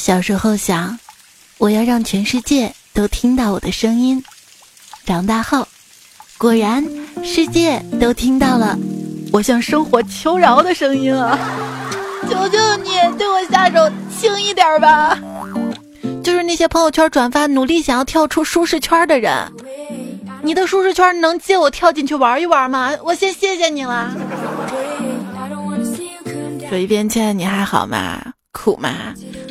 小时候想，我要让全世界都听到我的声音。长大后，果然世界都听到了我向生活求饶的声音啊！求求你对我下手轻一点吧！就是那些朋友圈转发努力想要跳出舒适圈的人，你的舒适圈能借我跳进去玩一玩吗？我先谢谢你了。说一遍，亲爱的你还好吗？苦吗？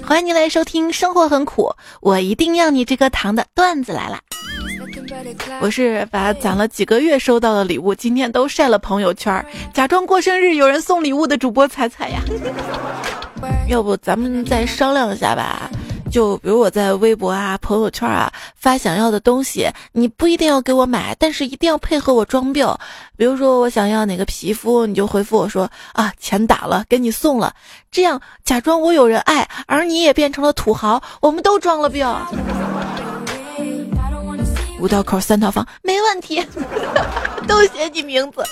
欢迎您来收听《生活很苦》，我一定要你这颗糖的段子来了。我是把攒了几个月收到的礼物，今天都晒了朋友圈，假装过生日有人送礼物的主播彩彩呀。要不咱们再商量一下吧？就比如我在微博啊、朋友圈啊发想要的东西，你不一定要给我买，但是一定要配合我装病。比如说我想要哪个皮肤，你就回复我说啊，钱打了，给你送了。这样假装我有人爱，而你也变成了土豪，我们都装了病。五道口三套房没问题，都写你名字。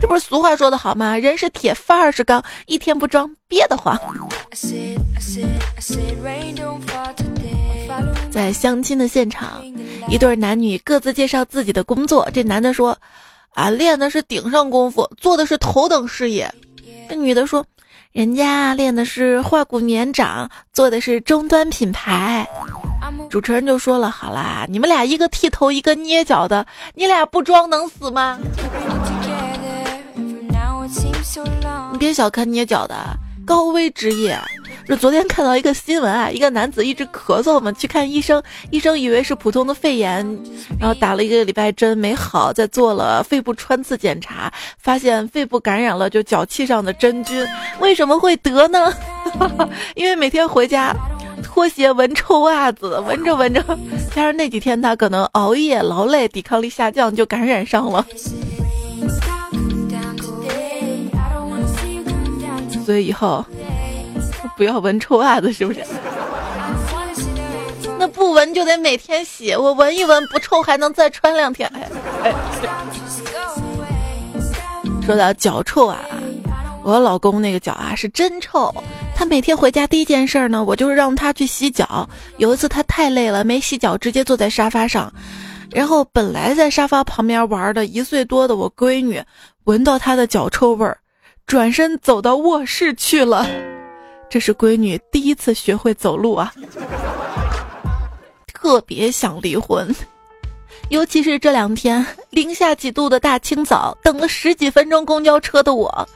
这不是俗话说的好吗？人是铁，饭儿是钢，一天不装憋得慌。在相亲的现场，一对男女各自介绍自己的工作。这男的说：“啊，练的是顶上功夫，做的是头等事业。”这女的说：“人家练的是化骨绵掌，做的是终端品牌。”主持人就说了：“好啦，你们俩一个剃头，一个捏脚的，你俩不装能死吗？”你别小看捏脚的，高危职业。就昨天看到一个新闻啊，一个男子一直咳嗽嘛，去看医生，医生以为是普通的肺炎，然后打了一个礼拜针没好，再做了肺部穿刺检查，发现肺部感染了就脚气上的真菌。为什么会得呢？因为每天回家拖鞋闻臭袜子，闻着闻着，加上那几天他可能熬夜劳累，抵抗力下降，就感染上了。所以以后不要闻臭袜子，是不是？那不闻就得每天洗，我闻一闻不臭，还能再穿两天。哎哎，说到脚臭啊，我老公那个脚啊是真臭。他每天回家第一件事呢，我就是让他去洗脚。有一次他太累了，没洗脚，直接坐在沙发上，然后本来在沙发旁边玩的一岁多的我闺女，闻到他的脚臭味儿。转身走到卧室去了，这是闺女第一次学会走路啊，特别想离婚，尤其是这两天零下几度的大清早，等了十几分钟公交车的我，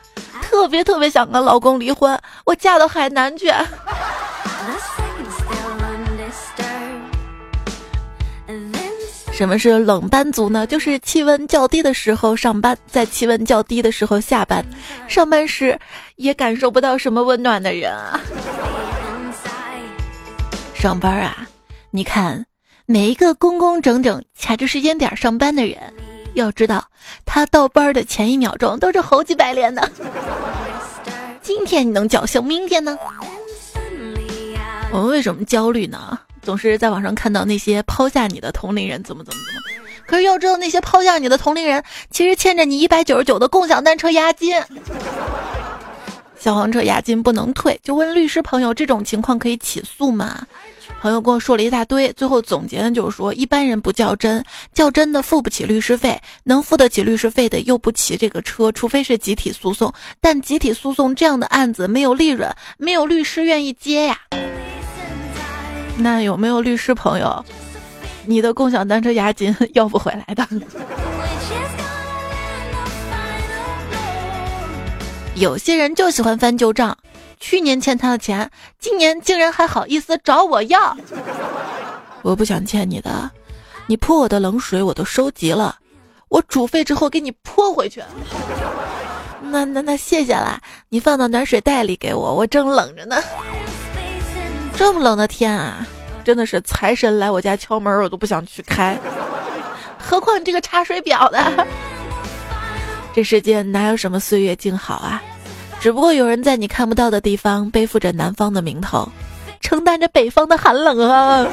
特别特别想跟老公离婚，我嫁到海南去。什么是冷班族呢？就是气温较低的时候上班，在气温较低的时候下班，上班时也感受不到什么温暖的人啊。上班啊，你看每一个工工整整卡着时间点上班的人，要知道他到班的前一秒钟都是猴急白脸的。今天你能侥幸，明天呢？我们为什么焦虑呢？总是在网上看到那些抛下你的同龄人怎么怎么怎么，可是要知道那些抛下你的同龄人其实欠着你一百九十九的共享单车押金，小黄车押金不能退，就问律师朋友这种情况可以起诉吗？朋友跟我说了一大堆，最后总结的就是说一般人不较真，较真的付不起律师费，能付得起律师费的又不骑这个车，除非是集体诉讼，但集体诉讼这样的案子没有利润，没有律师愿意接呀。那有没有律师朋友？你的共享单车押金要不回来的？有些人就喜欢翻旧账，去年欠他的钱，今年竟然还好意思找我要。我不想欠你的，你泼我的冷水我都收集了，我煮沸之后给你泼回去。那那那谢谢啦，你放到暖水袋里给我，我正冷着呢。这么冷的天啊，真的是财神来我家敲门，我都不想去开，何况你这个查水表的。这世界哪有什么岁月静好啊？只不过有人在你看不到的地方背负着南方的名头，承担着北方的寒冷啊。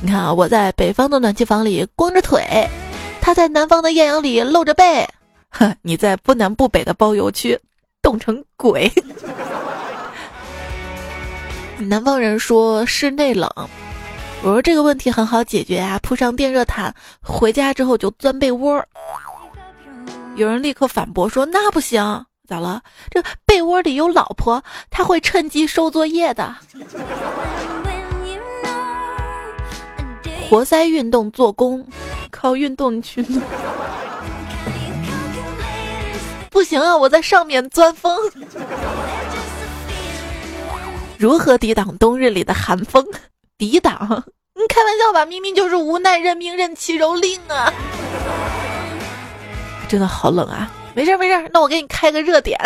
你看啊，我在北方的暖气房里光着腿，他在南方的艳阳里露着背，哼，你在不南不北的包邮区冻成鬼。南方人说室内冷，我说这个问题很好解决啊，铺上电热毯，回家之后就钻被窝。有人立刻反驳说那不行，咋了？这被窝里有老婆，他会趁机收作业的。活塞运动做工，靠运动去。不行啊，我在上面钻风。如何抵挡冬日里的寒风？抵挡？你开玩笑吧？明明就是无奈认命、任其蹂躏啊！真的好冷啊！没事没事，那我给你开个热点。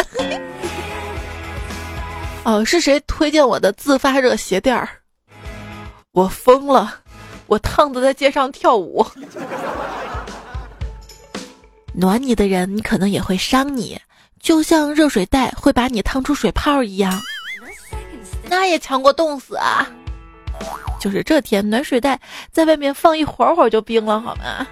哦，是谁推荐我的自发热鞋垫儿？我疯了！我烫的在街上跳舞。暖你的人可能也会伤你，就像热水袋会把你烫出水泡一样。那也强过冻死啊！就是这天，暖水袋在外面放一会儿会儿就冰了，好吗？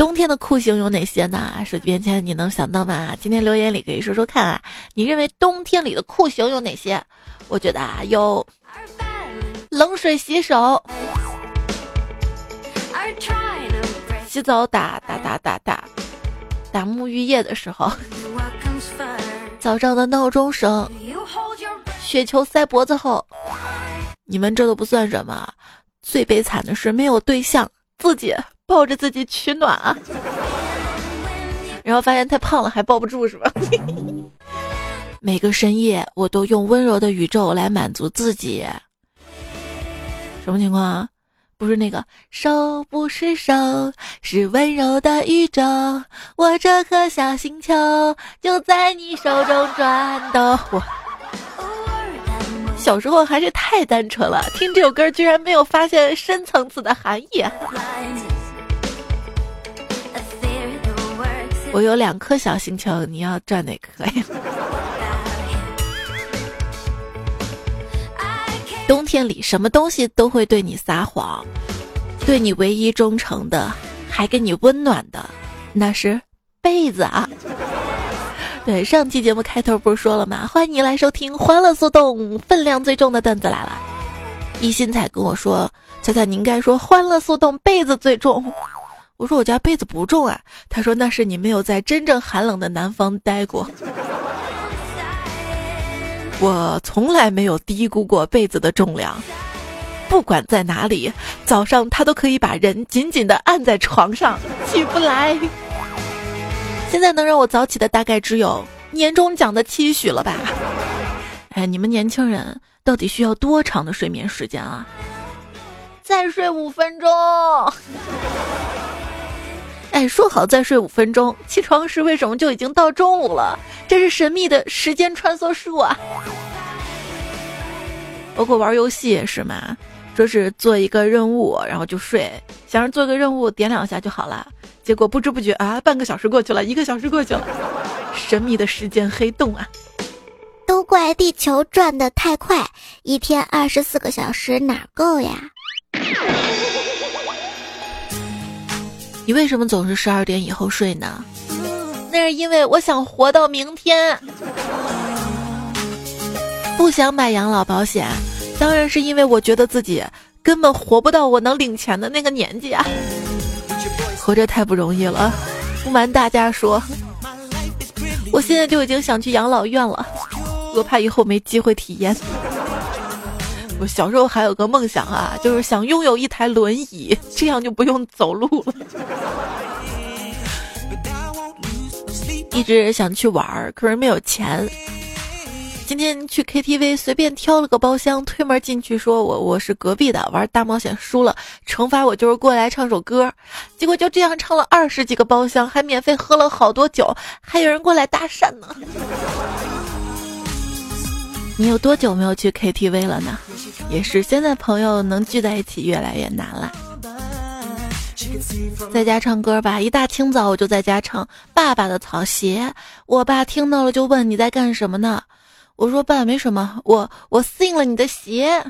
冬天的酷刑有哪些呢？手机边前你能想到吗？今天留言里可以说说看啊！你认为冬天里的酷刑有哪些？我觉得啊，有冷水洗手，洗澡打打打打打打沐浴液的时候，早上的闹钟声。雪球塞脖子后，你们这都不算什么，最悲惨的是没有对象，自己抱着自己取暖啊，然后发现太胖了还抱不住是吧？每个深夜我都用温柔的宇宙来满足自己，什么情况啊？不是那个手不是手，是温柔的宇宙，我这颗小星球就在你手中转动。我。小时候还是太单纯了，听这首歌居然没有发现深层次的含义。我有两颗小星球，你要转哪颗呀？冬天里什么东西都会对你撒谎，对你唯一忠诚的，还给你温暖的，那是被子啊。对，上期节目开头不是说了吗？欢迎你来收听《欢乐速动》，分量最重的段子来了。一心彩跟我说：“猜猜你应该说《欢乐速动》被子最重。”我说：“我家被子不重啊。”他说：“那是你没有在真正寒冷的南方待过。”我从来没有低估过被子的重量，不管在哪里，早上他都可以把人紧紧的按在床上，起不来。现在能让我早起的大概只有年终奖的期许了吧？哎，你们年轻人到底需要多长的睡眠时间啊？再睡五分钟。哎，说好再睡五分钟，起床时为什么就已经到中午了？这是神秘的时间穿梭术啊！包括玩游戏也是嘛，说是做一个任务，然后就睡，想着做个任务点两下就好了。结果不知不觉啊，半个小时过去了，一个小时过去了，神秘的时间黑洞啊！都怪地球转的太快，一天二十四个小时哪够呀？你为什么总是十二点以后睡呢？那是因为我想活到明天，不想买养老保险，当然是因为我觉得自己根本活不到我能领钱的那个年纪啊。活着太不容易了，不瞒大家说，我现在就已经想去养老院了，我怕以后没机会体验。我小时候还有个梦想啊，就是想拥有一台轮椅，这样就不用走路了。一直想去玩儿，可是没有钱。今天去 KTV 随便挑了个包厢，推门进去，说我我是隔壁的，玩大冒险输了，惩罚我就是过来唱首歌，结果就这样唱了二十几个包厢，还免费喝了好多酒，还有人过来搭讪呢。你有多久没有去 KTV 了呢？也是，现在朋友能聚在一起越来越难了。在家唱歌吧，一大清早我就在家唱《爸爸的草鞋》，我爸听到了就问你在干什么呢？我说爸，没什么，我我信了你的邪。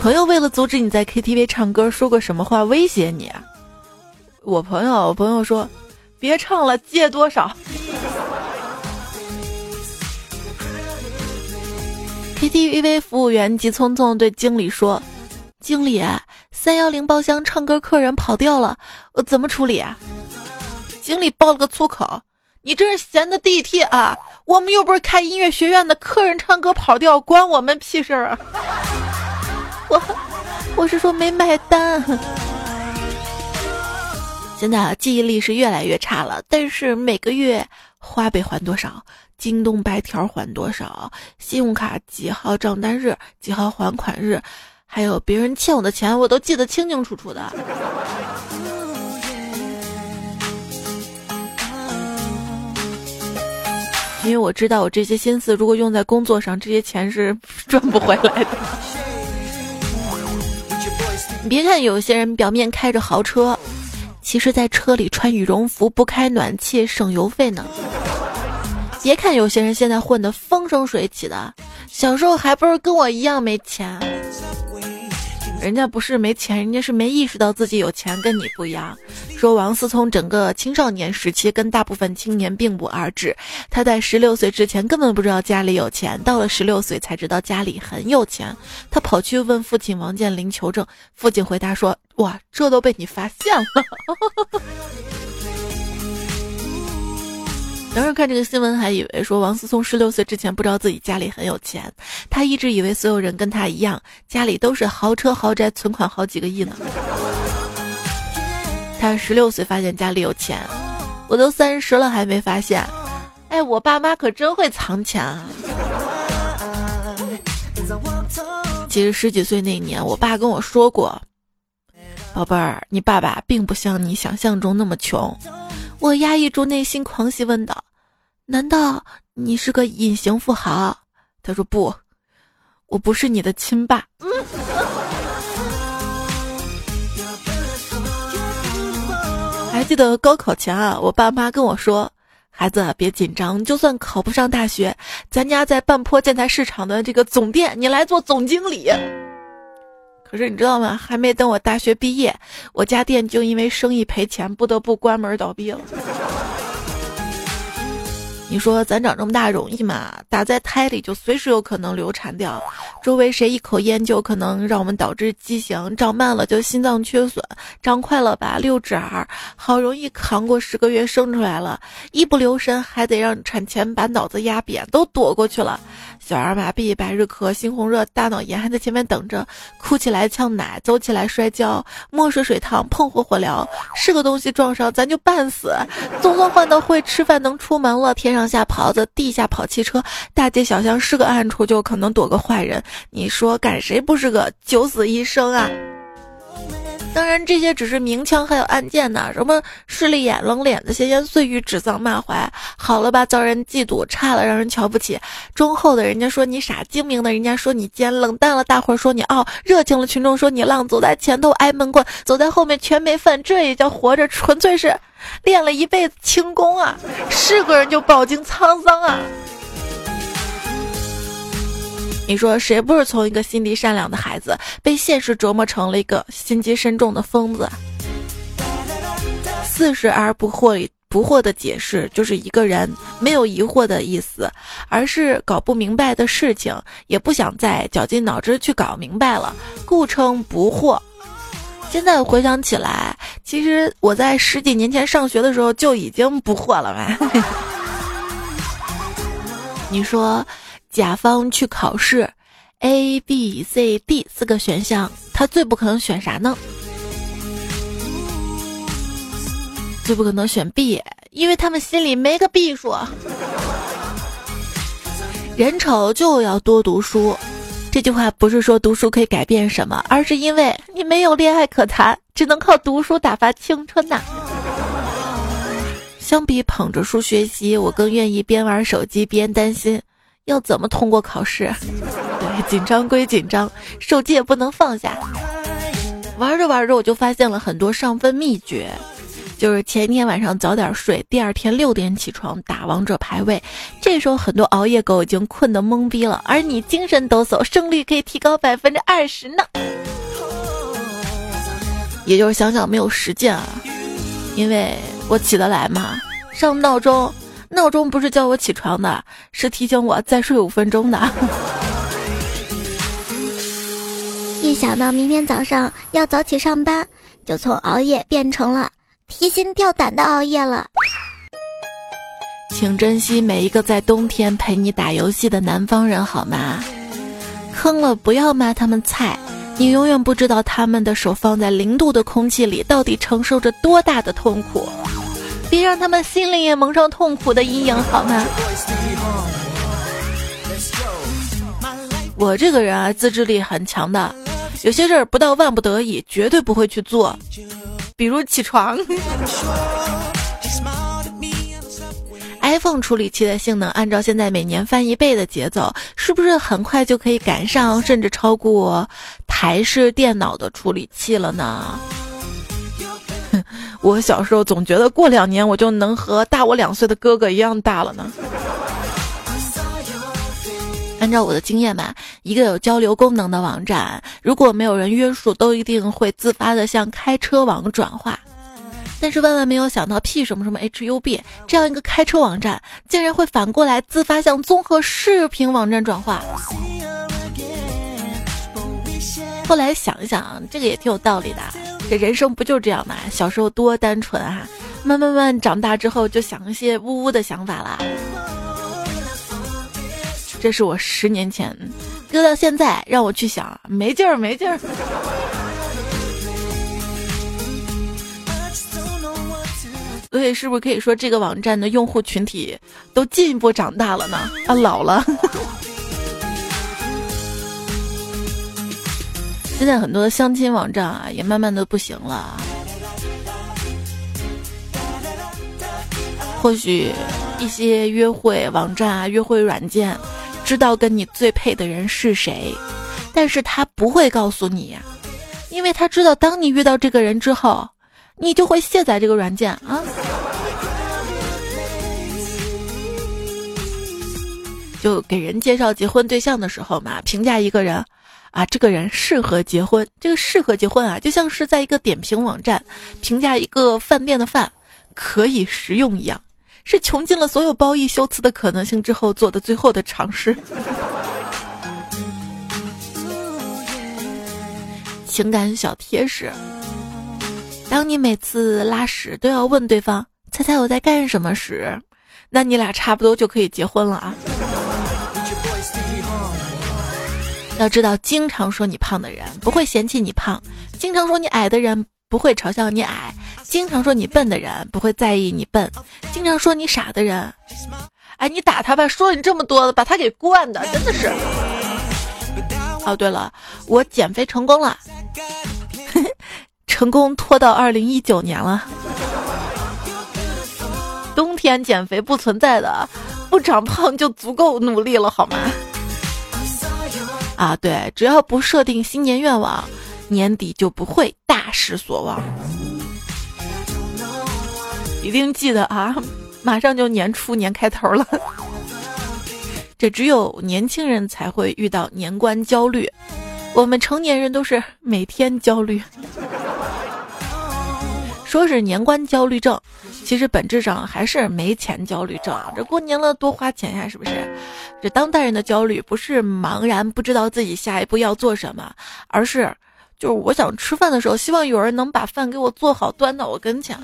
朋友为了阻止你在 KTV 唱歌，说过什么话威胁你？我朋友，我朋友说，别唱了，借多少？KTV 服务员急匆匆对经理说：“经理，三幺零包厢唱歌客人跑调了，我怎么处理？”啊？”经理爆了个粗口：“你这是闲的地铁啊！我们又不是开音乐学院的，客人唱歌跑调关我们屁事儿啊！”我我是说没买单。现在记忆力是越来越差了，但是每个月花呗还多少？京东白条还多少？信用卡几号账单日？几号还款日？还有别人欠我的钱，我都记得清清楚楚的。因为我知道，我这些心思如果用在工作上，这些钱是赚不回来的。你别看有些人表面开着豪车，其实在车里穿羽绒服，不开暖气，省油费呢。别看有些人现在混得风生水起的，小时候还不是跟我一样没钱。人家不是没钱，人家是没意识到自己有钱，跟你不一样。说王思聪整个青少年时期跟大部分青年并不二致，他在十六岁之前根本不知道家里有钱，到了十六岁才知道家里很有钱。他跑去问父亲王健林求证，父亲回答说：“哇，这都被你发现了。”当时看这个新闻，还以为说王思聪十六岁之前不知道自己家里很有钱，他一直以为所有人跟他一样，家里都是豪车豪宅，存款好几个亿呢。他十六岁发现家里有钱，我都三十了还没发现。哎，我爸妈可真会藏钱啊！其实十几岁那年，我爸跟我说过：“宝贝儿，你爸爸并不像你想象中那么穷。”我压抑住内心狂喜，问道：“难道你是个隐形富豪？”他说：“不，我不是你的亲爸。”还记得高考前啊，我爸妈跟我说：“孩子别紧张，就算考不上大学，咱家在半坡建材市场的这个总店，你来做总经理。”可是你知道吗？还没等我大学毕业，我家店就因为生意赔钱，不得不关门倒闭了。你说咱长这么大容易吗？打在胎里就随时有可能流产掉，周围谁一口烟就可能让我们导致畸形，长慢了就心脏缺损，长快了吧六指儿，好容易扛过十个月生出来了，一不留神还得让产前把脑子压扁，都躲过去了。小儿麻痹、白日咳、猩红热、大脑炎还在前面等着，哭起来呛奶，走起来摔跤，墨水水烫，碰火火燎，是个东西撞上咱就半死。总算换到会吃饭能出门了，天上下袍子，地下跑汽车，大街小巷是个暗处，就可能躲个坏人。你说赶谁不是个九死一生啊？当然，这些只是明枪还有暗箭呢。什么势利眼、冷脸子、闲言碎语、指桑骂槐，好了吧，遭人嫉妒；差了，让人瞧不起。忠厚的人家说你傻，精明的人家说你奸，冷淡了大伙儿说你傲，热情了群众说你浪。走在前头挨闷棍，走在后面全没份，这也叫活着？纯粹是练了一辈子轻功啊！是个人就饱经沧桑啊！你说谁不是从一个心地善良的孩子，被现实折磨成了一个心机深重的疯子？四十而不惑，不惑的解释就是一个人没有疑惑的意思，而是搞不明白的事情，也不想再绞尽脑汁去搞明白了，故称不惑。现在回想起来，其实我在十几年前上学的时候就已经不惑了嘛。你说？甲方去考试，A、B、C、D 四个选项，他最不可能选啥呢？最不可能选 B，因为他们心里没个 B 数。人丑就要多读书，这句话不是说读书可以改变什么，而是因为你没有恋爱可谈，只能靠读书打发青春呐。相比捧着书学习，我更愿意边玩手机边担心。要怎么通过考试？对，紧张归紧张，手机也不能放下。玩着玩着，我就发现了很多上分秘诀，就是前一天晚上早点睡，第二天六点起床打王者排位。这时候很多熬夜狗已经困得懵逼了，而你精神抖擞，胜率可以提高百分之二十呢。也就是想想没有实践啊，因为我起得来嘛，上闹钟。闹钟不是叫我起床的，是提醒我再睡五分钟的。一想到明天早上要早起上班，就从熬夜变成了提心吊胆的熬夜了。请珍惜每一个在冬天陪你打游戏的南方人，好吗？坑了不要骂他们菜，你永远不知道他们的手放在零度的空气里，到底承受着多大的痛苦。别让他们心里也蒙上痛苦的阴影，好吗？我这个人啊，自制力很强的，有些事儿不到万不得已，绝对不会去做，比如起床。iPhone 处理器的性能，按照现在每年翻一倍的节奏，是不是很快就可以赶上，甚至超过台式电脑的处理器了呢？我小时候总觉得过两年我就能和大我两岁的哥哥一样大了呢。按照我的经验吧，一个有交流功能的网站，如果没有人约束，都一定会自发的向开车网转化。但是万万没有想到，P 什么什么 HUB 这样一个开车网站，竟然会反过来自发向综合视频网站转化。后来想一想，这个也挺有道理的。这人生不就这样吗？小时候多单纯啊，慢慢慢长大之后就想一些呜呜的想法啦。这是我十年前，搁到现在让我去想，没劲儿，没劲儿。所以是不是可以说这个网站的用户群体都进一步长大了呢？啊，老了。现在很多的相亲网站啊，也慢慢的不行了。或许一些约会网站啊、约会软件，知道跟你最配的人是谁，但是他不会告诉你，因为他知道当你遇到这个人之后。你就会卸载这个软件啊！就给人介绍结婚对象的时候嘛，评价一个人，啊，这个人适合结婚。这个适合结婚啊，就像是在一个点评网站评价一个饭店的饭可以食用一样，是穷尽了所有褒义修辞的可能性之后做的最后的尝试。情感小贴士。当你每次拉屎都要问对方“猜猜我在干什么”时，那你俩差不多就可以结婚了啊！要知道，经常说你胖的人不会嫌弃你胖，经常说你矮的人不会嘲笑你矮，经常说你笨的人不会在意你笨，经常说你傻的人，哎，你打他吧！说你这么多了，把他给惯的，真的是。哦，对了，我减肥成功了。成功拖到二零一九年了，冬天减肥不存在的，不长胖就足够努力了，好吗？啊，对，只要不设定新年愿望，年底就不会大失所望。一定记得啊，马上就年初年开头了，这只有年轻人才会遇到年关焦虑，我们成年人都是每天焦虑。说是年关焦虑症，其实本质上还是没钱焦虑症啊。这过年了多花钱呀，是不是？这当代人的焦虑不是茫然不知道自己下一步要做什么，而是就是我想吃饭的时候，希望有人能把饭给我做好，端到我跟前。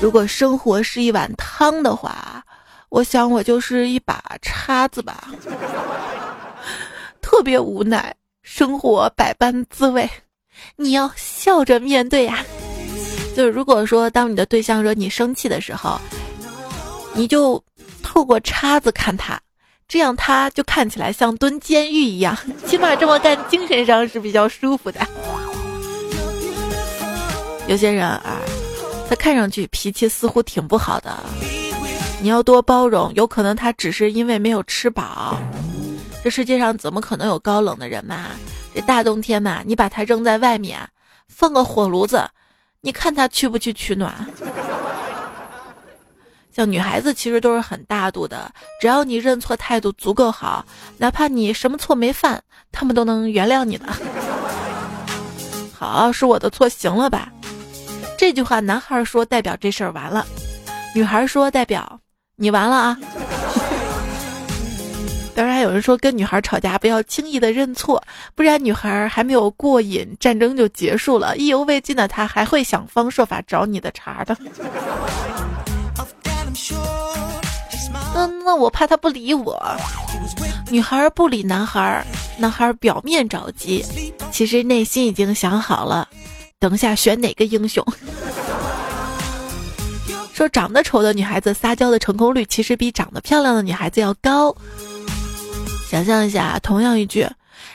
如果生活是一碗汤的话，我想我就是一把叉子吧。特别无奈，生活百般滋味。你要笑着面对呀，就如果说当你的对象惹你生气的时候，你就透过叉子看他，这样他就看起来像蹲监狱一样，起码这么干精神上是比较舒服的。有些人啊，他看上去脾气似乎挺不好的，你要多包容，有可能他只是因为没有吃饱。这世界上怎么可能有高冷的人嘛？这大冬天嘛，你把它扔在外面，放个火炉子，你看他去不去取暖？像女孩子其实都是很大度的，只要你认错态度足够好，哪怕你什么错没犯，他们都能原谅你的。好，是我的错，行了吧？这句话男孩说代表这事儿完了，女孩说代表你完了啊。当然还有人说跟女孩吵架不要轻易的认错，不然女孩还没有过瘾，战争就结束了，意犹未尽的她还会想方设法找你的茬的。那那我怕他不理我。女孩不理男孩，男孩表面着急，其实内心已经想好了，等下选哪个英雄。说长得丑的女孩子撒娇的成功率其实比长得漂亮的女孩子要高。想象一下，同样一句，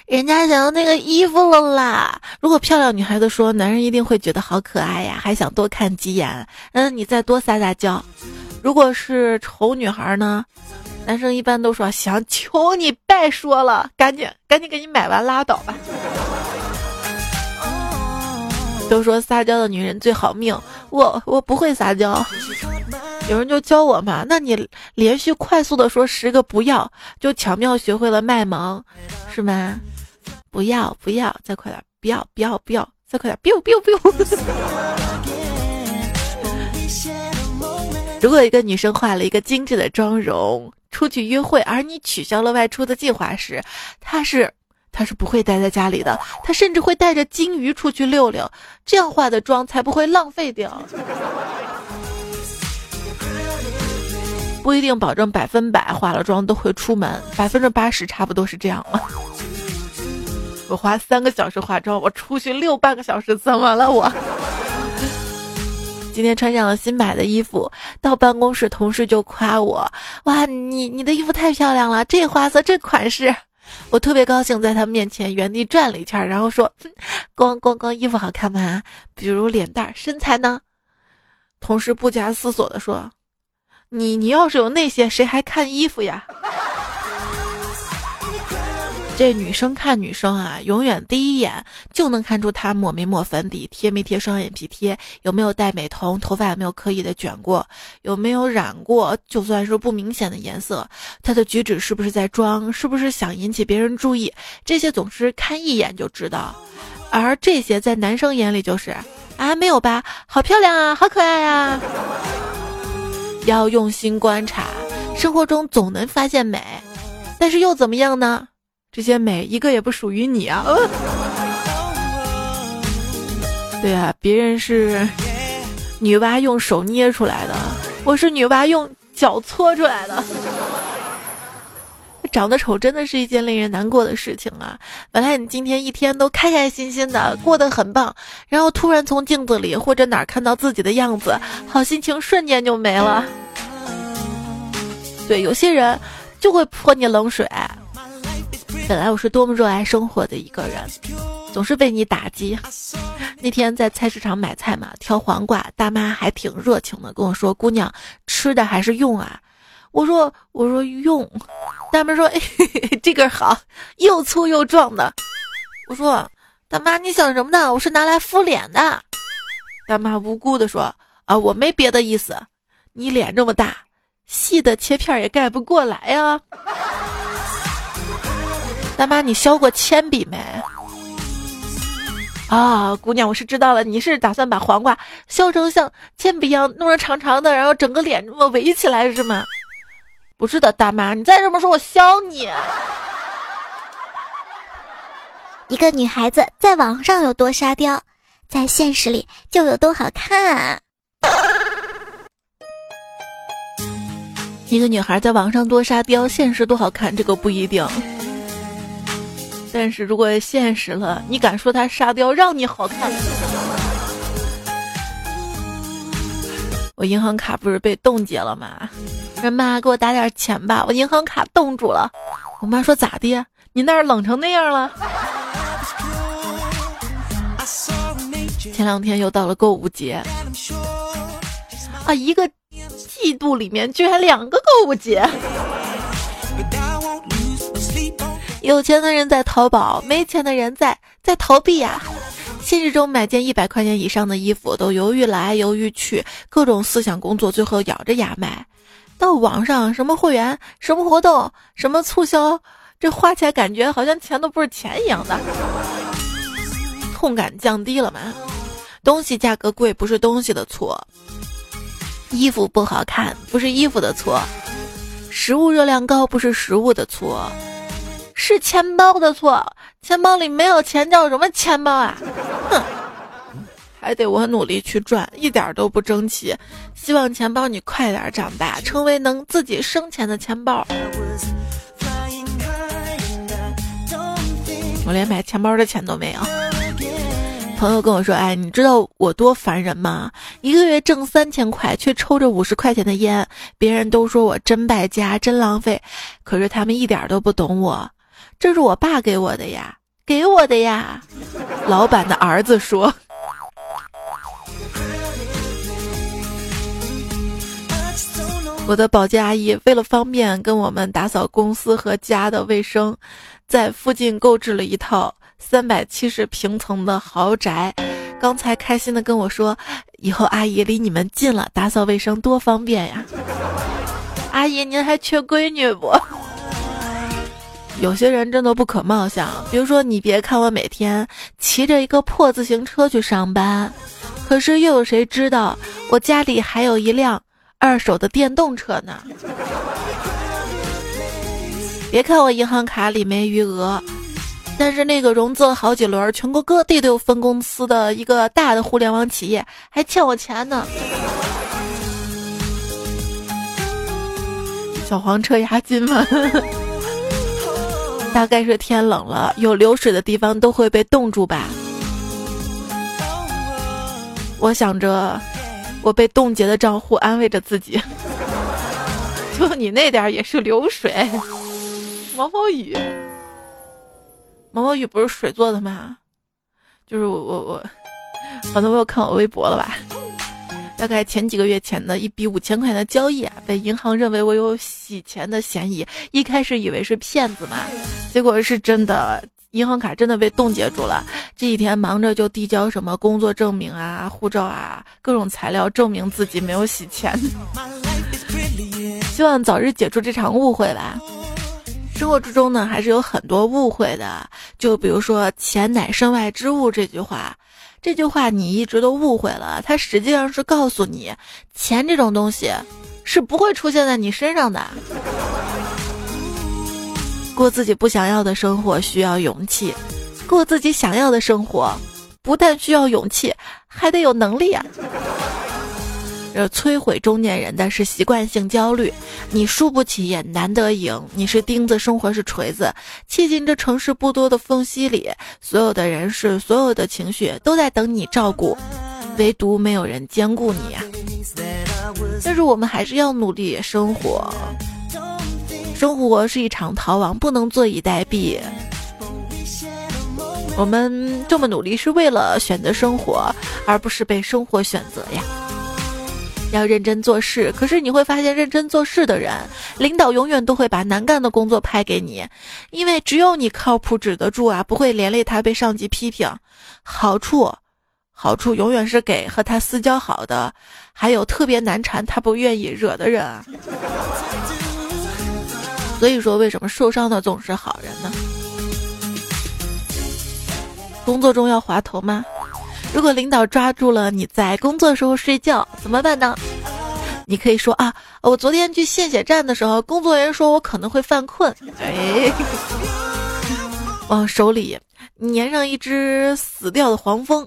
人家想要那个衣服了啦。如果漂亮女孩子说，男人一定会觉得好可爱呀，还想多看几眼。嗯，你再多撒撒娇。如果是丑女孩呢，男生一般都说想求你别说了，赶紧赶紧给你买完拉倒吧。都说撒娇的女人最好命，我我不会撒娇，有人就教我嘛。那你连续快速的说十个不要，就巧妙学会了卖萌，是吗？不要不要，再快点，不要不要不要，再快点，biu biu biu。如果一个女生化了一个精致的妆容出去约会，而你取消了外出的计划时，她是他是不会待在家里的，他甚至会带着金鱼出去溜溜，这样化的妆才不会浪费掉。不一定保证百分百化了妆都会出门，百分之八十差不多是这样了。我花三个小时化妆，我出去溜半个小时，怎么了我？今天穿上了新买的衣服，到办公室同事就夸我：“哇，你你的衣服太漂亮了，这花色这款式。”我特别高兴，在他面前原地转了一圈，然后说：“光光光衣服好看吗？比如脸蛋、身材呢？”同事不假思索地说：“你你要是有那些，谁还看衣服呀？”这女生看女生啊，永远第一眼就能看出她抹没抹粉底，贴没贴双眼皮贴，有没有戴美瞳，头发有没有刻意的卷过，有没有染过，就算是不明显的颜色，她的举止是不是在装，是不是想引起别人注意，这些总是看一眼就知道。而这些在男生眼里就是啊，没有吧，好漂亮啊，好可爱啊。要用心观察，生活中总能发现美，但是又怎么样呢？这些美一个也不属于你啊！对啊，别人是女娲用手捏出来的，我是女娲用脚搓出来的。长得丑真的是一件令人难过的事情啊！本来你今天一天都开开心心的，过得很棒，然后突然从镜子里或者哪儿看到自己的样子，好心情瞬间就没了。对，有些人就会泼你冷水。本来我是多么热爱生活的一个人，总是被你打击。那天在菜市场买菜嘛，挑黄瓜，大妈还挺热情的跟我说：“姑娘，吃的还是用啊？”我说：“我说用。”大妈说：“ 这根好，又粗又壮的。”我说：“大妈你想什么呢？我是拿来敷脸的。”大妈无辜的说：“啊，我没别的意思，你脸这么大，细的切片也盖不过来呀。”大妈，你削过铅笔没？啊，姑娘，我是知道了，你是打算把黄瓜削成像铅笔一样弄成长长的，然后整个脸这么围起来是吗？不是的，大妈，你再这么说，我削你！一个女孩子在网上有多沙雕，在现实里就有多好看。一个女孩在网上多沙雕，现实多好看，这个不一定。但是如果现实了，你敢说他沙雕让你好看？我银行卡不是被冻结了吗？说妈给我打点钱吧，我银行卡冻住了。我妈说咋的？你那儿冷成那样了？前两天又到了购物节，啊，一个季度里面居然两个购物节。有钱的人在淘宝，没钱的人在在逃避呀。现实中买件一百块钱以上的衣服都犹豫来犹豫去，各种思想工作，最后咬着牙买。到网上什么会员、什么活动、什么促销，这花起来感觉好像钱都不是钱一样的，痛感降低了嘛？东西价格贵不是东西的错，衣服不好看不是衣服的错。食物热量高不是食物的错，是钱包的错。钱包里没有钱叫什么钱包啊？哼，还得我努力去赚，一点都不争气。希望钱包你快点长大，成为能自己生钱的钱包。我连买钱包的钱都没有。朋友跟我说：“哎，你知道我多烦人吗？一个月挣三千块，却抽着五十块钱的烟，别人都说我真败家，真浪费。可是他们一点都不懂我，这是我爸给我的呀，给我的呀。”老板的儿子说。我的保洁阿姨为了方便跟我们打扫公司和家的卫生，在附近购置了一套三百七十平层的豪宅。刚才开心的跟我说：“以后阿姨离你们近了，打扫卫生多方便呀！”阿姨，您还缺闺女不？有些人真的不可貌相。比如说，你别看我每天骑着一个破自行车去上班，可是又有谁知道我家里还有一辆？二手的电动车呢？别看我银行卡里没余额，但是那个融资了好几轮、全国各地都有分公司的一个大的互联网企业还欠我钱呢。小黄车押金吗？大概是天冷了，有流水的地方都会被冻住吧。我想着。我被冻结的账户安慰着自己，就你那点也是流水。毛毛雨，毛毛雨不是水做的吗？就是我我我，很多朋友看我微博了吧？大概前几个月前的一笔五千块钱的交易啊，被银行认为我有洗钱的嫌疑，一开始以为是骗子嘛，结果是真的。银行卡真的被冻结住了，这几天忙着就递交什么工作证明啊、护照啊，各种材料证明自己没有洗钱。希望早日解除这场误会吧。生活之中呢，还是有很多误会的，就比如说“钱乃身外之物”这句话，这句话你一直都误会了，它实际上是告诉你，钱这种东西是不会出现在你身上的。过自己不想要的生活需要勇气，过自己想要的生活，不但需要勇气，还得有能力啊！这摧毁中年人的是习惯性焦虑，你输不起也难得赢，你是钉子，生活是锤子，砌进这城市不多的缝隙里，所有的人事，所有的情绪都在等你照顾，唯独没有人兼顾你呀！但是我们还是要努力生活。生活是一场逃亡，不能坐以待毙。我们这么努力是为了选择生活，而不是被生活选择呀。要认真做事，可是你会发现，认真做事的人，领导永远都会把难干的工作派给你，因为只有你靠谱指得住啊，不会连累他被上级批评。好处，好处永远是给和他私交好的，还有特别难缠他不愿意惹的人。所以说，为什么受伤的总是好人呢？工作中要滑头吗？如果领导抓住了你在工作时候睡觉，怎么办呢？你可以说啊，我昨天去献血站的时候，工作人员说我可能会犯困，哎，往手里粘上一只死掉的黄蜂，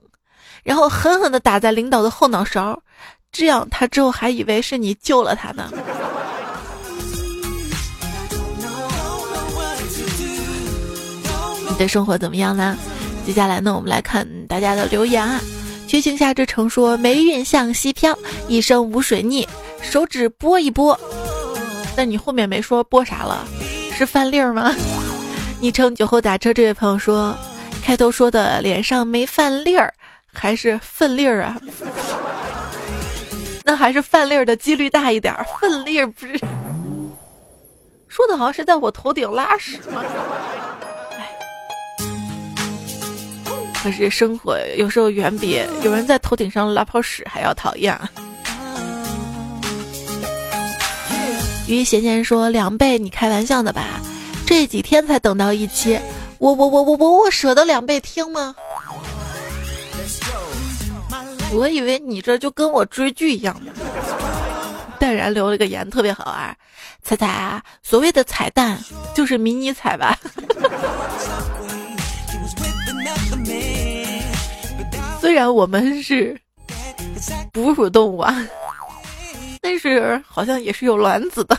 然后狠狠地打在领导的后脑勺，这样他之后还以为是你救了他呢。你的生活怎么样呢？接下来呢，我们来看大家的留言啊。绝情夏之城说：“霉运向西飘，一生无水逆，手指拨一拨。”但你后面没说拨啥了？是饭粒儿吗？昵称酒后打车这位朋友说：“开头说的脸上没饭粒儿，还是粪粒儿啊？那还是饭粒儿的几率大一点，粪粒儿不是？说的好像是在我头顶拉屎吗？”可是生活有时候远比有人在头顶上拉泡屎还要讨厌。于贤贤说：“两倍，你开玩笑的吧？这几天才等到一期，我我我我我我舍得两倍听吗？我以为你这就跟我追剧一样的。淡然留了个言，特别好玩。彩彩啊，所谓的彩蛋就是迷你彩吧？虽然我们是哺乳动物啊，但是好像也是有卵子的。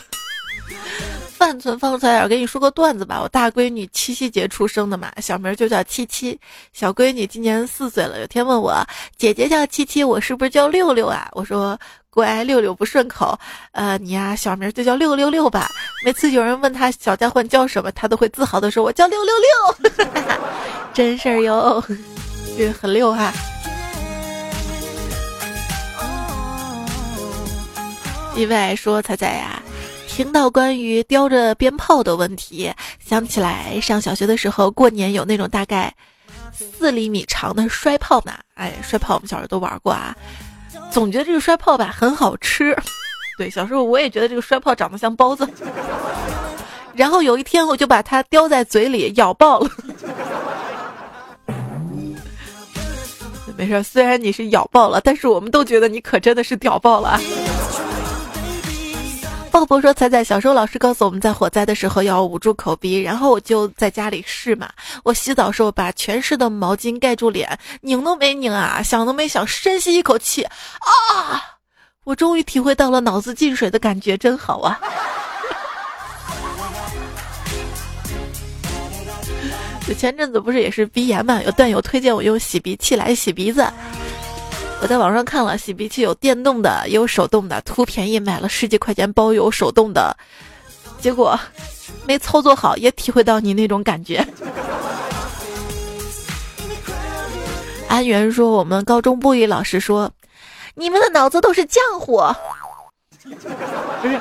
范存放出来，我给你说个段子吧。我大闺女七夕节出生的嘛，小名就叫七七。小闺女今年四岁了，有天问我姐姐叫七七，我是不是叫六六啊？我说乖，六六不顺口。呃，你呀，小名就叫六六六吧。每次有人问他小家伙叫什么，他都会自豪的说：“我叫六六六。”真事儿哟，这 很溜哈。意外说彩彩呀。听到关于叼着鞭炮的问题，想起来上小学的时候，过年有那种大概四厘米长的摔炮嘛。哎，摔炮我们小时候都玩过啊，总觉得这个摔炮吧很好吃。对，小时候我也觉得这个摔炮长得像包子。然后有一天我就把它叼在嘴里咬爆了。没事，虽然你是咬爆了，但是我们都觉得你可真的是屌爆了。鲍勃说：“彩彩，小时候老师告诉我们在火灾的时候要捂住口鼻，然后我就在家里试嘛。我洗澡时候把全湿的毛巾盖住脸，拧都没拧啊，想都没想，深吸一口气，啊！我终于体会到了脑子进水的感觉，真好啊！就前阵子不是也是鼻炎嘛，有段友推荐我用洗鼻器来洗鼻子。”我在网上看了洗鼻器有电动的也有手动的，图便宜买了十几块钱包邮手动的，结果没操作好，也体会到你那种感觉。安源说：“我们高中物理老师说，你们的脑子都是浆糊。”不是，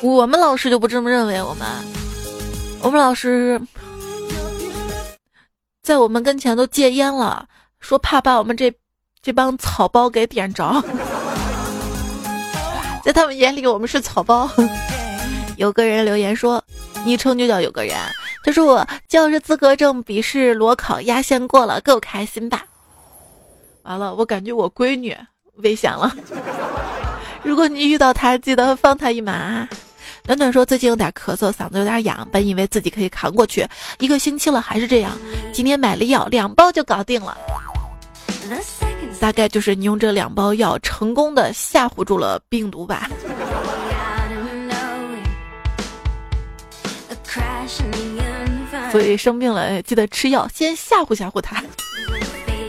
我们老师就不这么认为。我们，我们老师。在我们跟前都戒烟了，说怕把我们这这帮草包给点着。在他们眼里，我们是草包。有个人留言说，昵称就叫有个人，他说我教师资格证笔试裸考压线过了，够开心吧？完了，我感觉我闺女危险了。如果你遇到她，记得放她一马。暖暖说最近有点咳嗽，嗓子有点痒，本以为自己可以扛过去，一个星期了还是这样。今天买了药，两包就搞定了。大概就是你用这两包药成功的吓唬住了病毒吧。所以生病了记得吃药，先吓唬吓唬他。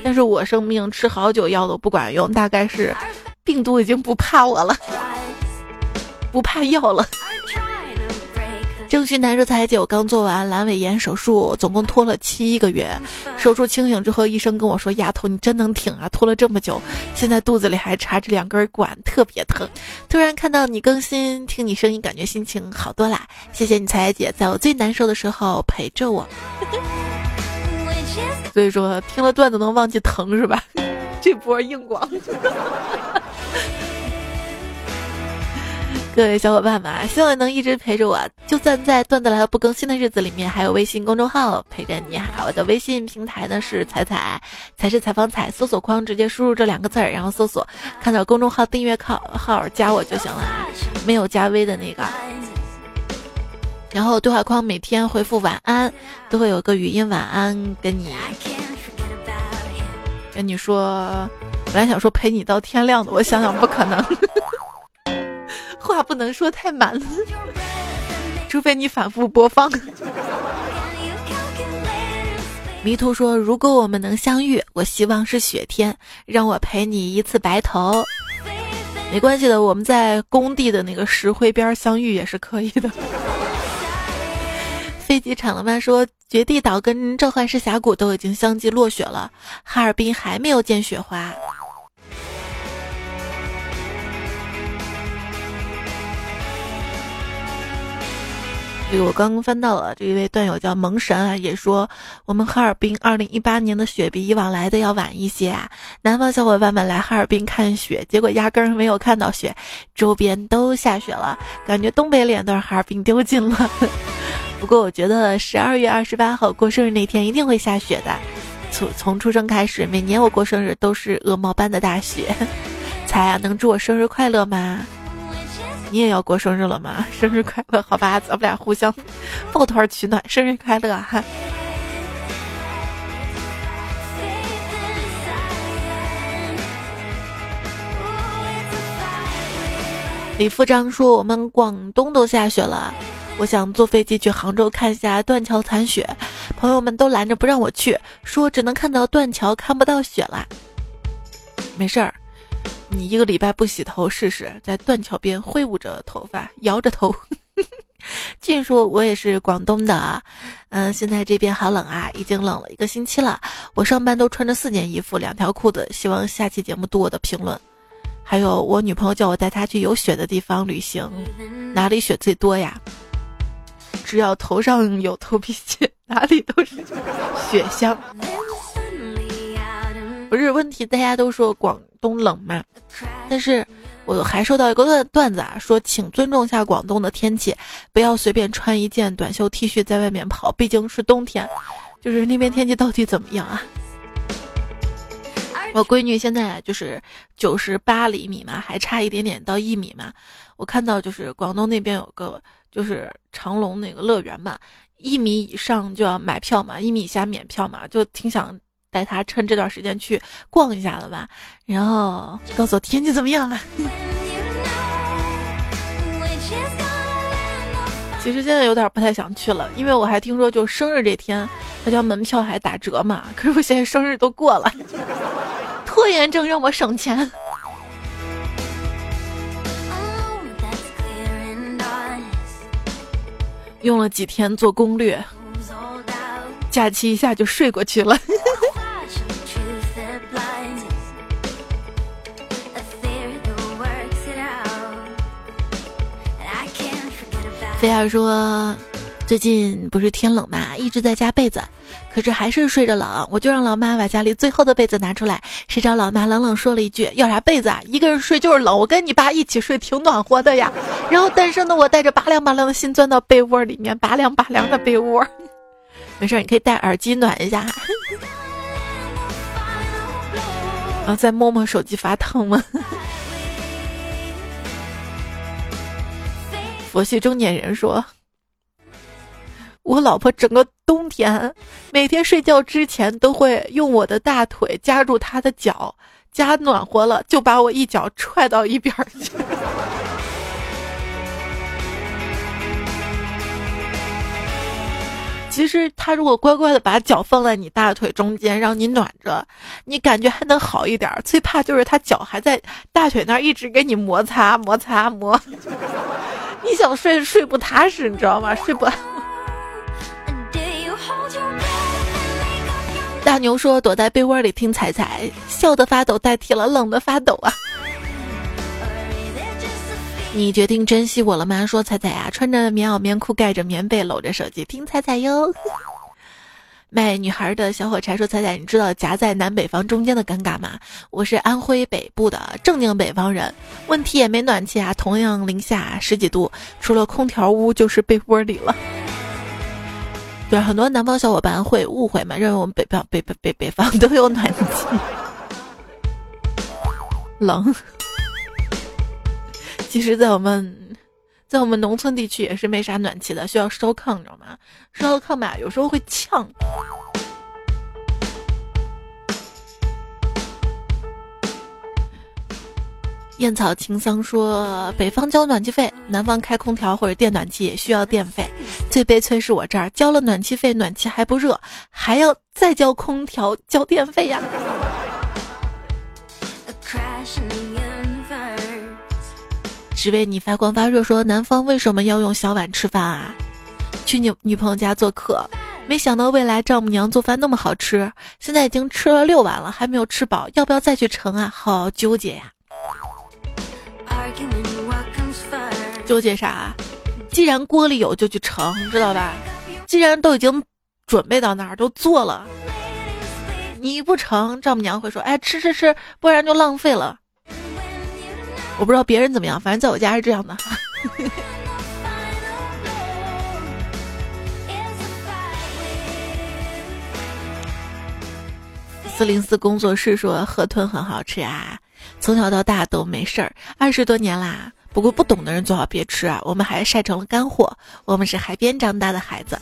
但是我生病吃好久药都不管用，大概是病毒已经不怕我了，不怕药了。郑旭男说：“彩姐，我刚做完阑尾炎手术，总共拖了七个月。手术清醒之后，医生跟我说：‘丫头，你真能挺啊，拖了这么久，现在肚子里还插着两根管，特别疼。’突然看到你更新，听你声音，感觉心情好多啦。谢谢你，彩姐，在我最难受的时候陪着我。所以说，听了段子能忘记疼是吧？这波硬广。”各位小伙伴们，希望能一直陪着我，就算在段子来了不更新的日子里面，还有微信公众号陪着你。我的微信平台呢是彩彩，才是采访彩，搜索框直接输入这两个字儿，然后搜索，看到公众号订阅号号加我就行了，没有加微的那个。然后对话框每天回复晚安，都会有个语音晚安跟你，跟你说，本来想说陪你到天亮的，我想想不可能。话不能说太满了，除非你反复播放。迷途说：“如果我们能相遇，我希望是雪天，让我陪你一次白头。”没关系的，我们在工地的那个石灰边相遇也是可以的。飞机场了吗？说绝地岛跟召唤师峡谷都已经相继落雪了，哈尔滨还没有见雪花。我刚刚翻到了这一位段友叫萌神啊，也说我们哈尔滨二零一八年的雪比以往来的要晚一些啊。南方小伙伴们来哈尔滨看雪，结果压根儿没有看到雪，周边都下雪了，感觉东北脸都让哈尔滨丢尽了。不过我觉得十二月二十八号过生日那天一定会下雪的。从从出生开始，每年我过生日都是鹅毛般的大雪。彩啊，能祝我生日快乐吗？你也要过生日了吗？生日快乐，好吧，咱们俩互相抱团取暖，生日快乐哈。李副章说：“我们广东都下雪了，我想坐飞机去杭州看一下断桥残雪，朋友们都拦着不让我去，说只能看到断桥，看不到雪啦。没事儿，你一个礼拜不洗头试试，在断桥边挥舞着头发，摇着头。据说我也是广东的啊，嗯，现在这边好冷啊，已经冷了一个星期了，我上班都穿着四件衣服，两条裤子。希望下期节目多我的评论。”还有我女朋友叫我带她去有雪的地方旅行，哪里雪最多呀？只要头上有头皮屑，哪里都是雪乡。不是问题，大家都说广冬冷嘛，但是我还收到一个段段子啊，说请尊重一下广东的天气，不要随便穿一件短袖 T 恤在外面跑，毕竟是冬天。就是那边天气到底怎么样啊？我闺女现在就是九十八厘米嘛，还差一点点到一米嘛。我看到就是广东那边有个就是长隆那个乐园嘛，一米以上就要买票嘛，一米以下免票嘛，就挺想带他趁这段时间去逛一下了吧。然后告诉我天气怎么样了。其实现在有点不太想去了，因为我还听说就生日这天，他家门票还打折嘛。可是我现在生日都过了。拖延症让我省钱，用了几天做攻略，假期一下就睡过去了。菲儿说。最近不是天冷嘛，一直在加被子，可是还是睡着冷。我就让老妈把家里最厚的被子拿出来，谁知道老妈冷冷说了一句：“要啥被子啊？一个人睡就是冷，我跟你爸一起睡挺暖和的呀。”然后单身的我带着拔凉拔凉的心钻到被窝里面，拔凉拔凉的被窝。没事，你可以戴耳机暖一下。然后再摸摸手机发烫吗？佛系中年人说。我老婆整个冬天，每天睡觉之前都会用我的大腿夹住她的脚，夹暖和了就把我一脚踹到一边去。其实她如果乖乖的把脚放在你大腿中间，让你暖着，你感觉还能好一点。最怕就是她脚还在大腿那儿一直给你摩擦摩擦摩，你想睡睡不踏实，你知道吗？睡不。大牛说：“躲在被窝里听彩彩，笑的发抖代替了冷的发抖啊！”你决定珍惜我了吗？说彩彩呀，穿着棉袄棉裤，盖着棉被，搂着手机听彩彩哟。卖女孩的小火柴说：“彩彩，你知道夹在南北方中间的尴尬吗？我是安徽北部的正经北方人，问题也没暖气啊，同样零下十几度，除了空调屋就是被窝里了。”对，很多南方小伙伴会误会嘛，认为我们北方北北北北方都有暖气，冷。其实，在我们，在我们农村地区也是没啥暖气的，需要烧炕，你知道吗？烧炕吧，有时候会呛。燕草青桑说：“北方交暖气费，南方开空调或者电暖气也需要电费。最悲催是我这儿交了暖气费，暖气还不热，还要再交空调交电费呀。”只为你发光发热说：“南方为什么要用小碗吃饭啊？去女女朋友家做客，没想到未来丈母娘做饭那么好吃，现在已经吃了六碗了，还没有吃饱，要不要再去盛啊？好纠结呀。”纠结啥？既然锅里有就去盛，知道吧？既然都已经准备到那儿都做了，你不盛，丈母娘会说：“哎，吃吃吃，不然就浪费了。”我不知道别人怎么样，反正在我家是这样的。四零四工作室说河豚很好吃啊。从小到大都没事儿，二十多年啦。不过不懂的人最好别吃啊，我们还晒成了干货。我们是海边长大的孩子。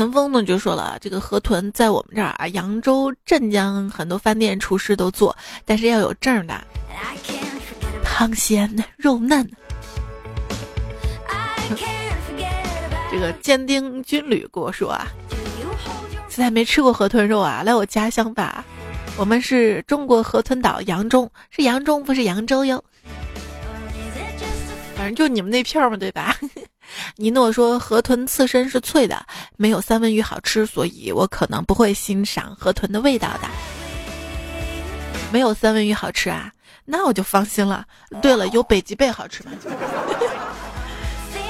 陈峰呢就说了，这个河豚在我们这儿啊，扬州、镇江很多饭店厨师都做，但是要有证的，汤鲜肉嫩。这个坚定军旅跟我说啊，现在没吃过河豚肉啊，来我家乡吧。我们是中国河豚岛扬中，是扬中不是扬州哟。反正就你们那片儿嘛，对吧？尼诺说河豚刺身是脆的，没有三文鱼好吃，所以我可能不会欣赏河豚的味道的。没有三文鱼好吃啊？那我就放心了。对了，有北极贝好吃吗？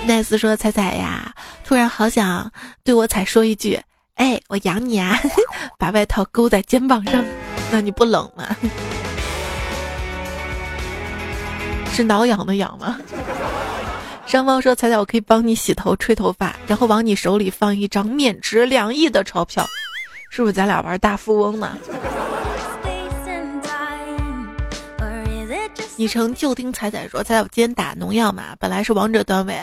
奈斯说：“彩彩呀，突然好想对我彩说一句，哎，我养你啊！把外套勾在肩膀上，那你不冷吗？是挠痒的痒吗？”双方说：“彩彩，我可以帮你洗头、吹头发，然后往你手里放一张面值两亿的钞票，是不是咱俩玩大富翁呢？”你成就听彩彩说：“彩彩，我今天打农药嘛，本来是王者段位。”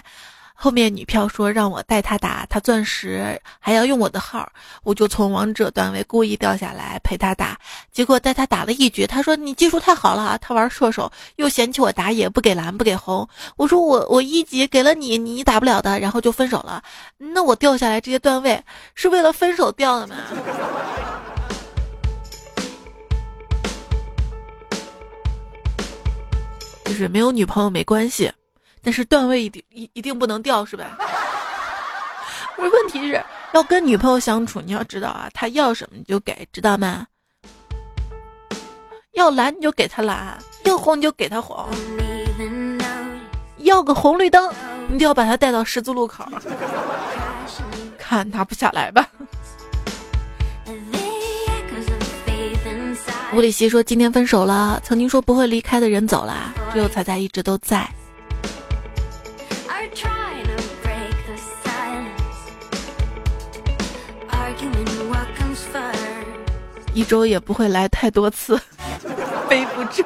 后面女票说让我带她打，她钻石还要用我的号，我就从王者段位故意掉下来陪她打，结果带她打了一局，她说你技术太好了，她玩射手又嫌弃我打野不给蓝不给红，我说我我一级给了你，你打不了的，然后就分手了。那我掉下来这些段位是为了分手掉的吗？就是没有女朋友没关系。但是段位一定一一定不能掉，是吧？不是，问题是要跟女朋友相处，你要知道啊，她要什么你就给，知道吗？要蓝你就给她蓝，要红你就给她红，要个红绿灯，你就要把她带到十字路口，看拿不下来吧。吴里希说今天分手了，曾经说不会离开的人走了，只有彩彩一直都在。一周也不会来太多次，背不住。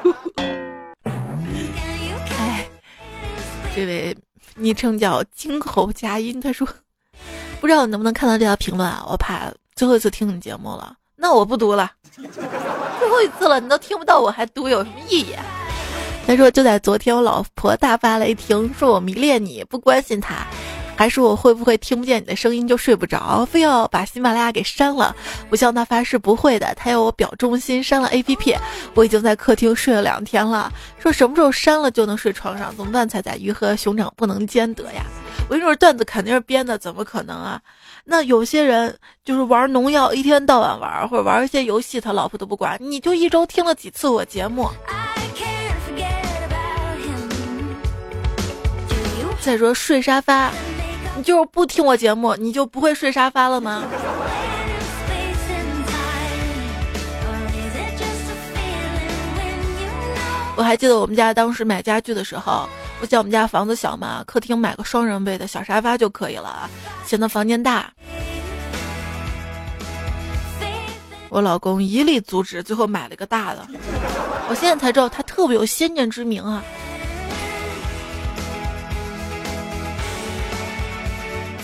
哎，这位昵称叫惊吼佳音，他说不知道你能不能看到这条评论啊？我怕最后一次听你节目了，那我不读了。最后一次了，你都听不到，我还读有什么意义？他说就在昨天，我老婆大发雷霆，说我迷恋你，不关心他。还说我会不会听不见你的声音就睡不着，非要把喜马拉雅给删了。我向他发誓不会的，他要我表忠心，删了 APP。我已经在客厅睡了两天了，说什么时候删了就能睡床上？怎么办才在？鱼和熊掌不能兼得呀！我跟你说，段子肯定是编的，怎么可能啊？那有些人就是玩农药，一天到晚玩，或者玩一些游戏，他老婆都不管。你就一周听了几次我节目？再说睡沙发。你就是不听我节目，你就不会睡沙发了吗？我还记得我们家当时买家具的时候，我想我们家房子小嘛，客厅买个双人位的小沙发就可以了，显得房间大。我老公一力阻止，最后买了个大的。我现在才知道他特别有先见之明啊。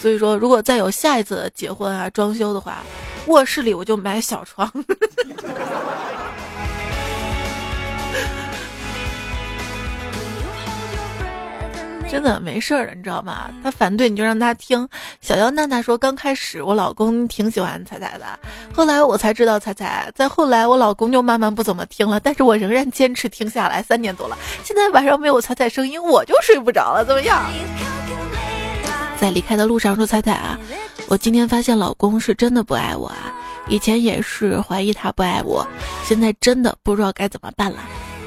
所以说，如果再有下一次结婚啊、装修的话，卧室里我就买小床。真的没事儿，你知道吗？他反对你就让他听。小妖娜娜说，刚开始我老公挺喜欢彩彩的，后来我才知道彩彩。再后来我老公就慢慢不怎么听了，但是我仍然坚持听下来，三年多了。现在晚上没有彩彩声音，我就睡不着了，怎么样？在离开的路上说：“彩彩啊，我今天发现老公是真的不爱我啊！以前也是怀疑他不爱我，现在真的不知道该怎么办了，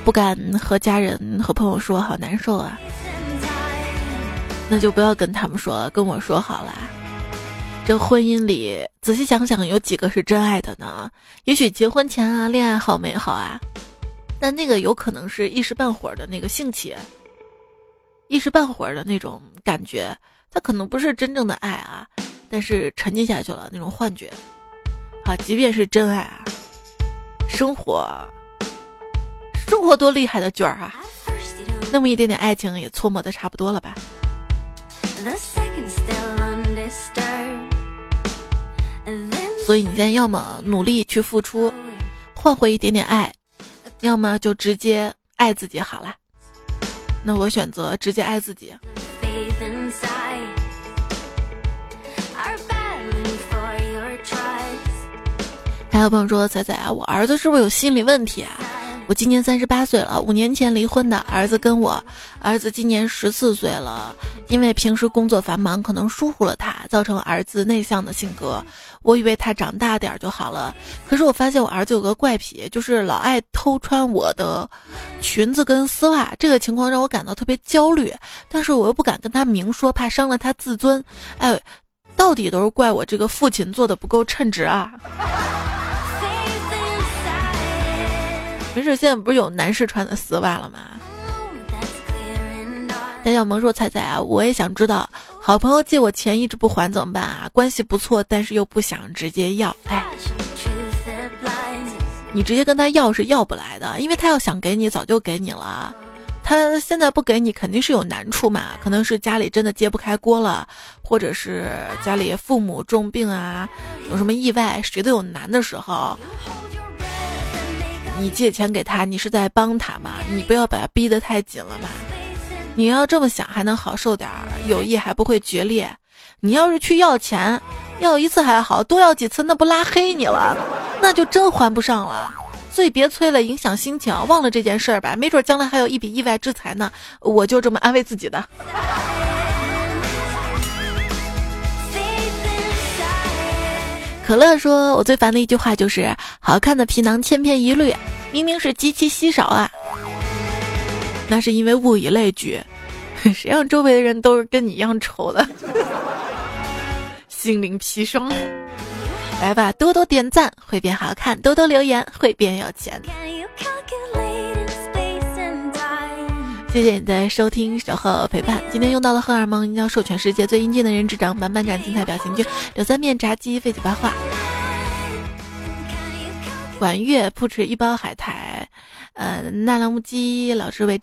不敢和家人和朋友说，好难受啊！那就不要跟他们说了，跟我说好了。这婚姻里，仔细想想，有几个是真爱的呢？也许结婚前啊，恋爱好美好啊，但那个有可能是一时半会儿的那个兴起，一时半会儿的那种感觉。”他可能不是真正的爱啊，但是沉浸下去了那种幻觉，啊，即便是真爱啊，生活，生活多厉害的卷儿啊！那么一点点爱情也搓磨的差不多了吧？所以你现在要么努力去付出，换回一点点爱，要么就直接爱自己好了。那我选择直接爱自己。还有朋友说：“仔仔啊，我儿子是不是有心理问题啊？我今年三十八岁了，五年前离婚的儿子跟我，儿子今年十四岁了。因为平时工作繁忙，可能疏忽了他，造成了儿子内向的性格。我以为他长大点就好了，可是我发现我儿子有个怪癖，就是老爱偷穿我的裙子跟丝袜。这个情况让我感到特别焦虑，但是我又不敢跟他明说，怕伤了他自尊。哎，到底都是怪我这个父亲做的不够称职啊！”没事，现在不是有男士穿的丝袜了吗？戴小萌说：“彩彩啊，我也想知道，好朋友借我钱一直不还怎么办啊？关系不错，但是又不想直接要。哎，你直接跟他要是要不来的，因为他要想给你，早就给你了。他现在不给你，肯定是有难处嘛，可能是家里真的揭不开锅了，或者是家里父母重病啊，有什么意外，谁都有难的时候。”你借钱给他，你是在帮他嘛？你不要把他逼得太紧了嘛。你要这么想，还能好受点儿，友谊还不会决裂。你要是去要钱，要一次还好，多要几次，那不拉黑你了，那就真还不上了。所以别催了，影响心情，忘了这件事儿吧。没准将来还有一笔意外之财呢。我就这么安慰自己的。可乐说：“我最烦的一句话就是，好看的皮囊千篇一律，明明是极其稀少啊。那是因为物以类聚，谁让周围的人都是跟你一样丑的？心灵砒霜，来吧，多多点赞会变好看，多多留言会变有钱。谢谢你的收听、守候、陪伴。今天用到了荷尔蒙，营销授权世界最英俊的人之长，版版展精彩表情君，柳三面炸鸡，废寝八话。管乐铺吃一包海苔，呃，纳兰木鸡老师为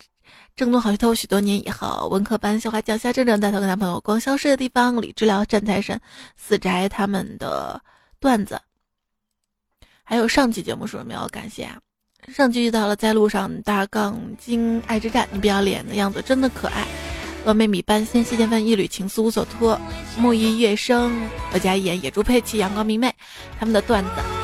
正宗好学头，许多年以后，文科班校花酱虾正正带头跟男朋友逛消失的地方，李治疗站财神四宅他们的段子，还有上期节目是不是没有感谢啊。上期遇到了在路上大杠精爱之战，你不要脸的样子真的可爱。峨眉米班仙西剑分一缕情丝无所托，木易月生我家言野猪佩奇阳光明媚，他们的段子。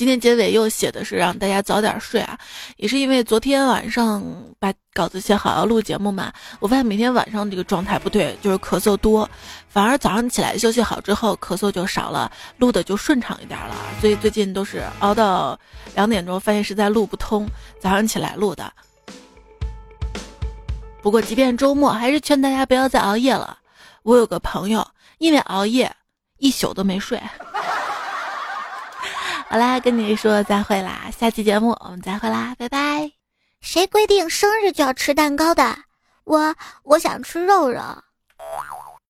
今天结尾又写的是让大家早点睡啊，也是因为昨天晚上把稿子写好要录节目嘛，我发现每天晚上这个状态不对，就是咳嗽多。反而早上起来休息好之后，咳嗽就少了，录的就顺畅一点了。所以最近都是熬到两点钟，发现实在录不通，早上起来录的。不过即便周末，还是劝大家不要再熬夜了。我有个朋友因为熬夜一宿都没睡。好啦，跟你说再会啦，下期节目我们再会啦，拜拜。谁规定生日就要吃蛋糕的？我我想吃肉肉。